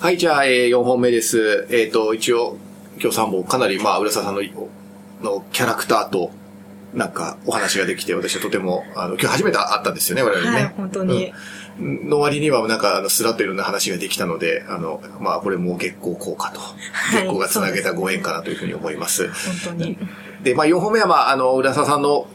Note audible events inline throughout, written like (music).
はい、じゃあ、えー、4本目です。えっ、ー、と、一応、今日3本、かなり、まあ、浦沢さんののキャラクターと、なんか、お話ができて、私はとても、あの、今日初めて会ったんですよね、我々ね。はい、本当に。うん、の割には、なんか、あの、スラッといろんな話ができたので、あの、まあ、これも月光効果と、月光がつなげたご縁かなというふうに思います。はい、本当に。で、まあ、4本目は、まあ、あの、浦沢さんの、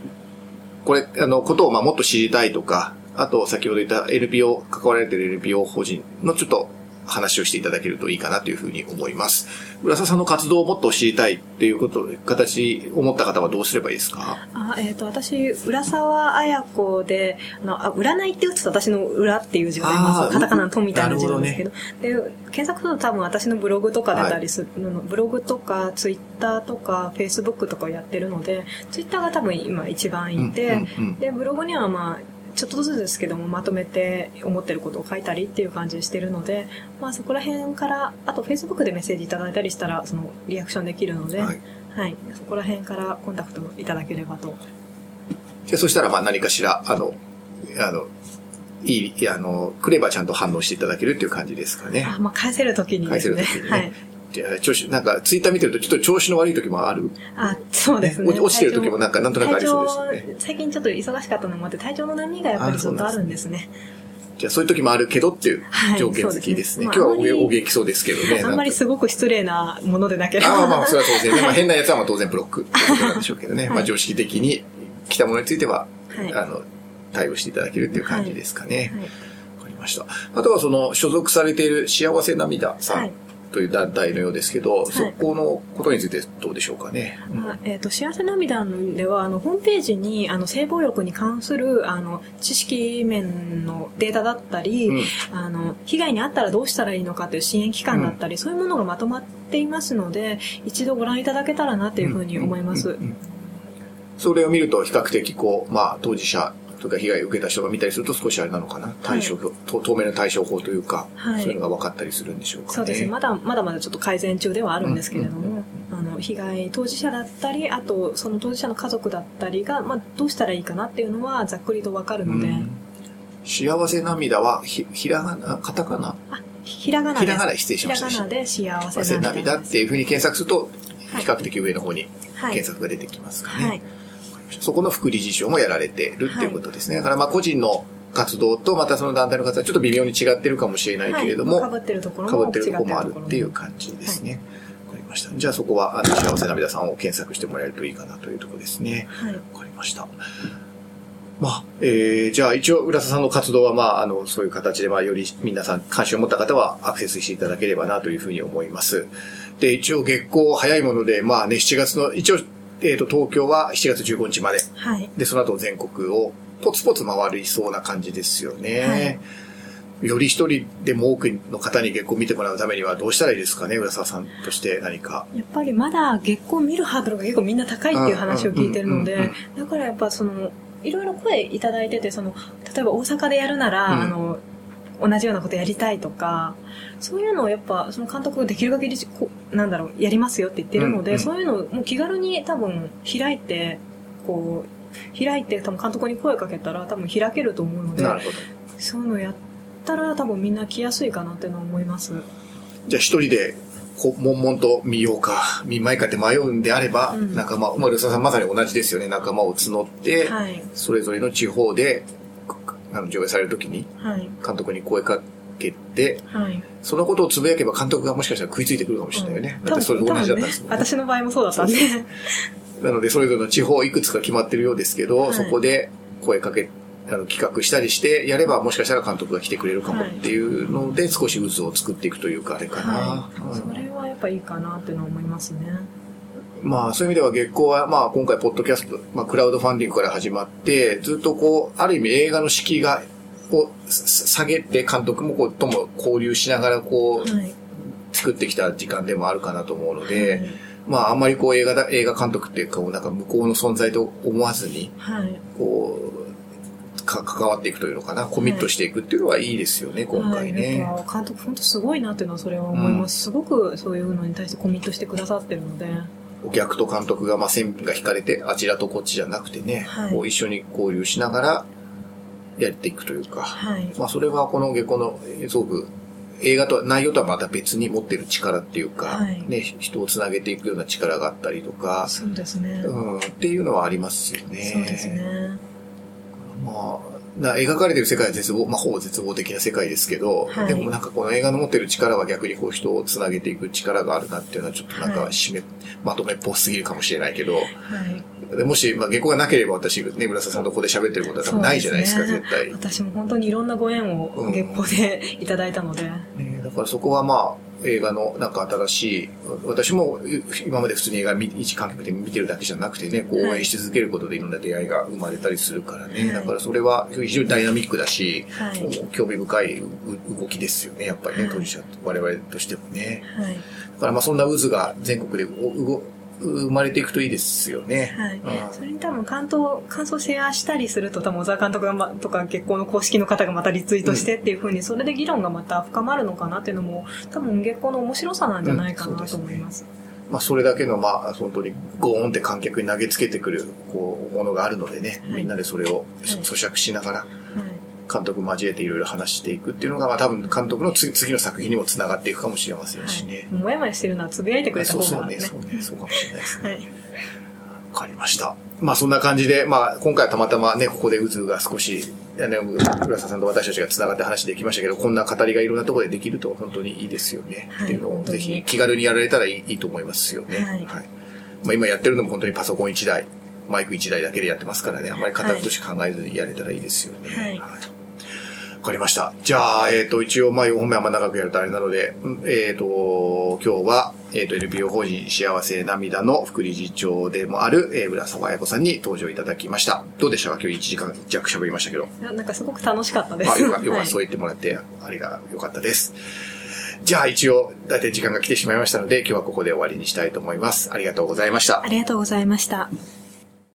これ、あの、ことを、まあ、もっと知りたいとか、あと、先ほど言った NPO、関わられている NPO 法人のちょっと話をしていただけるといいかなというふうに思います。浦沢さんの活動をもっと知りたいっていうこと、形、思った方はどうすればいいですか？あ、えっ、ー、と、私、浦沢彩子で、あの、あ占いって打つと私の裏っていう字が出ます。カタカナのとみたいな字なんですけど。どね、で、検索すると多分私のブログとか出たりするの、はい、ブログとか、ツイッターとか、フェイスブックとかをやってるので、ツイッターが多分今一番いて、うんうんうん、で、ブログにはまあ、ちょっとずつですけどもまとめて思ってることを書いたりっていう感じしてるので、まあ、そこら辺からあと Facebook でメッセージいただいたりしたらそのリアクションできるので、はい、はい、そこら辺からコンタクトいただければと。じゃそしたらまあ何かしらあのあのいい、あの、くればちゃんと反応していただけるっていう感じですかね。あ、まあ、返せるときにですね。返せるときに、ね、はい。調子、なんか、ツイッター見てると、ちょっと調子の悪い時もある。あ、そうですね。落ちてる時もなんか、なんとなくありそうですね。最近ちょっと忙しかったのもあって、体調の波がやっぱりずっとあるんですね。じゃあそういう時もあるけどっていう条件付きですね。はい、すね今日はお元気そうですけどね。あんまりすごく失礼なものでなければ。ああまあ、それは当然ね。まあ変なやつはまあ当然ブロックってことなんでしょうけどね。(laughs) はい、まあ常識的に来たものについては、はい、あの、対応していただけるっていう感じですかね。わ、かりました。あとはその所属されている幸せ涙さん。という団体のようですけど、はい、そこのことについてどうでしょうかね。あえっ、ー、と、幸せ涙では、あの、ホームページに、あの、性暴力に関する、あの、知識面のデータだったり、うん、あの、被害に遭ったらどうしたらいいのかという支援機関だったり、うん、そういうものがまとまっていますので、一度ご覧いただけたらなというふうに思います。それを見ると比較的こう、まあ、当事者とか被害を受けた人が見たりすると少しあれなのかな。対処、はい、透明な対処法というか、はい、そういうのが分かったりするんでしょうか、ね、そうですね。まだまだまだちょっと改善中ではあるんですけれども、あの被害当事者だったりあとその当事者の家族だったりが、まあ、どうしたらいいかなっていうのはざっくりと分かるので、幸せ涙はひひらがなカタカナ？あひらがなひらがな失礼しました。ひらがなで幸せ涙っていうふうに検索すると比較的上の方に検索が出てきますかね、はいそこの副理事長もやられてるっていうことですね。はい、だからまあ個人の活動とまたその団体の活動はちょっと微妙に違ってるかもしれないけれども、はい、ってるところもってるところもあるっていう感じですね。わ、かりました。じゃあそこは、あの、幸せな皆さんを検索してもらえるといいかなというところですね。はい。わかりました。まあ、えー、じゃあ一応、浦田さんの活動は、まあ、あの、そういう形で、まあ、より皆さん関心を持った方はアクセスしていただければなというふうに思います。で、一応月光早いもので、まあね、7月の、一応えっ、ー、と、東京は7月15日まで。はい。で、その後全国をポツポツ回りそうな感じですよね。はい、より一人でも多くの方に月光見てもらうためにはどうしたらいいですかね、浦沢さんとして何か。やっぱりまだ月光見るハードルが結構みんな高いっていう話を聞いてるので、だからやっぱその、いろいろ声いただいてて、その、例えば大阪でやるなら、うん、あの、同じようなことやりたいとか、そういうのをやっぱ、その監督ができる限り、こなんだろう、やりますよって言ってるので、うんうん、そういうのをもう気軽に多分開いて、こう、開いて多分監督に声かけたら多分開けると思うので、そういうのやったら多分みんな来やすいかなっていうのは思います。じゃあ一人でこ悶々と見ようか、見まいかって迷うんであれば、うん、仲間、まあ、ルサさんまさに同じですよね。仲間を募って、はい、それぞれの地方であの上映される時に、監督に声かけて、はい、そのことをつぶやけば監督がもしかしたら食いついてくるかもしれないよね。うん、だってそれと同じだったんですもんね。ね私の場合もそうだったんで。なので、それぞれの地方いくつか決まってるようですけど、はい、そこで声かけ、あの企画したりしてやればもしかしたら監督が来てくれるかもっていうので、少し渦を作っていくというか、あれかな、はいうん、それはやっぱいいかなっていうのは思いますね。まあそういう意味では月光はまあ今回ポッドキャスト、まあクラウドファンディングから始まって、ずっとこう、ある意味映画の敷居がを下げて監督もこうとも交流しながらこう、はい、作ってきた時間でもあるかなと思うので、はい、まああんまりこう映画だ、映画監督っていうか、なんか向こうの存在と思わずに、はい、こう、か関わっていくというのかな、コミットしていくっていうのはいいですよね、今回ね。監督本当すごいなっていうのはそれは思います、うん、すごくそういうのに対してコミットしてくださってるので。お客と監督が、まあ、線が引かれて、あちらとこっちじゃなくてね、はい、こう一緒に交流しながらやっていくというか、はい、まあ、それはこの下校のすごく映画とは、内容とはまた別に持ってる力っていうか、はいね、人をつなげていくような力があったりとか、そうですね。うん、っていうのはありますよね。そうですね。まあ、な描かれてる世界は絶望、まあ、ほぼ絶望的な世界ですけど、はいでもなんかこの映画の持ってる力は逆にこう人をつなげていく力があるなっていうのはちょっとなんかはい締め、まとめっぽすぎるかもしれないけど、はい。でもし、まあ、原稿がなければ私、ね、村瀬さんとここで喋ってることは多分ないじゃないですか、そう絶対。私も本当にいろんなご縁を月報で (laughs) いただいたので。ね、だからそこはまあ、映画のなんか新しい、私も今まで普通に映画見一観客で見てるだけじゃなくてね、こう応援し続けることでいろんな出会いが生まれたりするからね。はいだからそれは非常にダイナミックだし、はい興味深いう動きですよね、やっぱりね、はい当事者、我々としてもね。はい。だからまあそんな渦が全国でうご生まれていくといいですよね。はいうん。それに多分感想、感想シェアしたりすると多分小沢監督がま、とか月光の公式の方がまたリツイートしてっていう風に、それで議論がまた深まるのかなっていうのも、多分月光の面白さなんじゃないかなと思います。まあ、それだけの、まあ、本当にゴーンって観客に投げつけてくる、こう、ものがあるのでね、はいみんなでそれをはい咀嚼しながら、はい。監督交えていろいろ話していくっていうのが、まあ、多分監督の次次の作品にもつながっていくかもしれませんしね。もやもやしてるのはつぶやいてくれたそうそうね、方がね。そうね、そうかもしれないですね。はい。わかりました。まあそんな感じで、まあ今回はたまたまね、ここで渦が少し、あの浦沢さんと私たちが繋がって話できましたけど、こんな語りがいろんなところでできると本当にいいですよね。はいっていうのをぜひ気軽にやられたらいいいいと思いますよね。はいまあ今やってるのも本当にパソコン1台、マイク1台だけでやってますからね、あんまり形として考えずにやれたらいいですよね。はいわかりました。じゃあ、えっ、と、一応、まあ、4本目はあんま長くやるとあれなので、うんえっ、と、今日は、えっ、と、NPO 法人幸せ涙の副理事長でもある、えー、浦沢彩子さんに登場いただきました。どうでしたか？今日1時間弱喋りましたけど。いやなんかすごく楽しかったです。あ、よか (laughs) よかはいそう言ってもらって、あれがよかったです。じゃあ、一応、だいたい時間が来てしまいましたので、今日はここで終わりにしたいと思います。ありがとうございましたあ。りがとうございました。